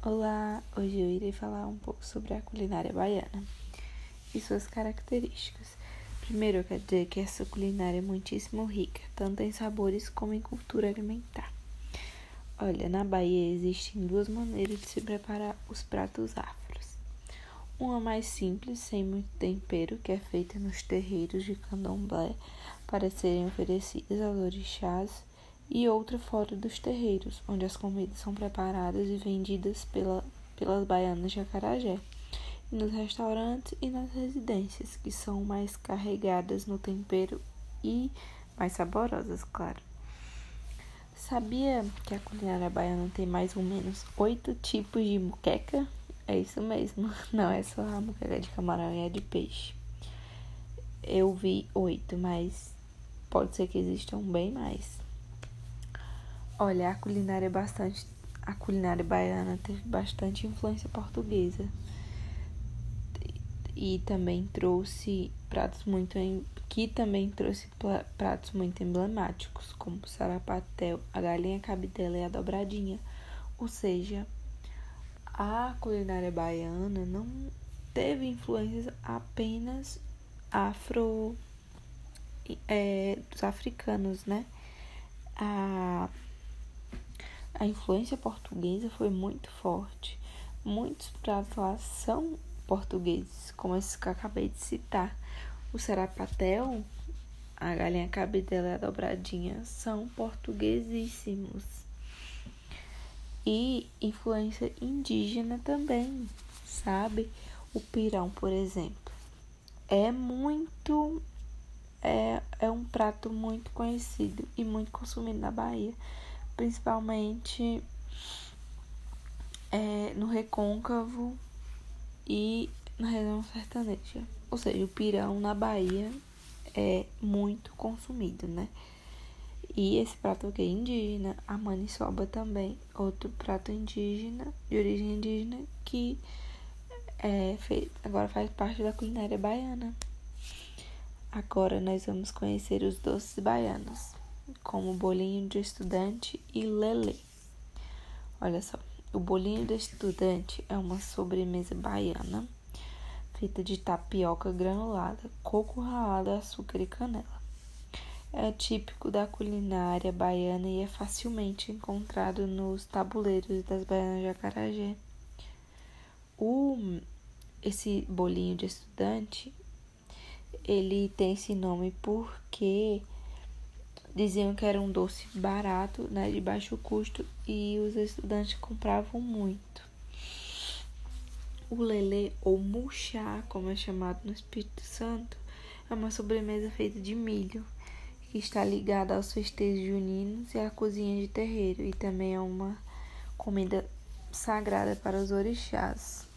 Olá, hoje eu irei falar um pouco sobre a culinária baiana e suas características. Primeiro, eu quero dizer que essa culinária é muitíssimo rica, tanto em sabores como em cultura alimentar. Olha, na Bahia existem duas maneiras de se preparar os pratos afros. Uma mais simples, sem muito tempero, que é feita nos terreiros de candomblé para serem oferecidas aos orixás e outra fora dos terreiros, onde as comidas são preparadas e vendidas pela, pelas baianas de Acarajé, e nos restaurantes e nas residências, que são mais carregadas no tempero e mais saborosas, claro. Sabia que a culinária baiana tem mais ou menos oito tipos de muqueca? É isso mesmo, não é só a muqueca de camarão e a de peixe. Eu vi oito, mas pode ser que existam bem mais. Olha, a culinária é bastante. A culinária baiana teve bastante influência portuguesa. E também trouxe pratos muito. que também trouxe pratos muito emblemáticos, como o sarapatel, a galinha cabidela e a dobradinha. Ou seja, a culinária baiana não teve influências apenas afro. É, dos africanos, né? A a influência portuguesa foi muito forte. Muitos pratos lá são portugueses, como esses que eu acabei de citar. O sarapatel, a galinha cabidela e a dobradinha são portuguesíssimos. E influência indígena também, sabe? O pirão, por exemplo, é muito é, é um prato muito conhecido e muito consumido na Bahia principalmente é, no recôncavo e na região sertaneja. Ou seja, o pirão na Bahia é muito consumido, né? E esse prato aqui é indígena, a maniçoba também, outro prato indígena, de origem indígena, que é feito, agora faz parte da culinária baiana. Agora nós vamos conhecer os doces baianos como bolinho de estudante e lelê. Olha só, o bolinho de estudante é uma sobremesa baiana feita de tapioca granulada, coco ralado, açúcar e canela. É típico da culinária baiana e é facilmente encontrado nos tabuleiros das baianas de Acarajé. O, esse bolinho de estudante, ele tem esse nome porque Diziam que era um doce barato, né, de baixo custo, e os estudantes compravam muito. O lelê, ou muxá, como é chamado no Espírito Santo, é uma sobremesa feita de milho, que está ligada aos festejos juninos e à cozinha de terreiro, e também é uma comida sagrada para os orixás.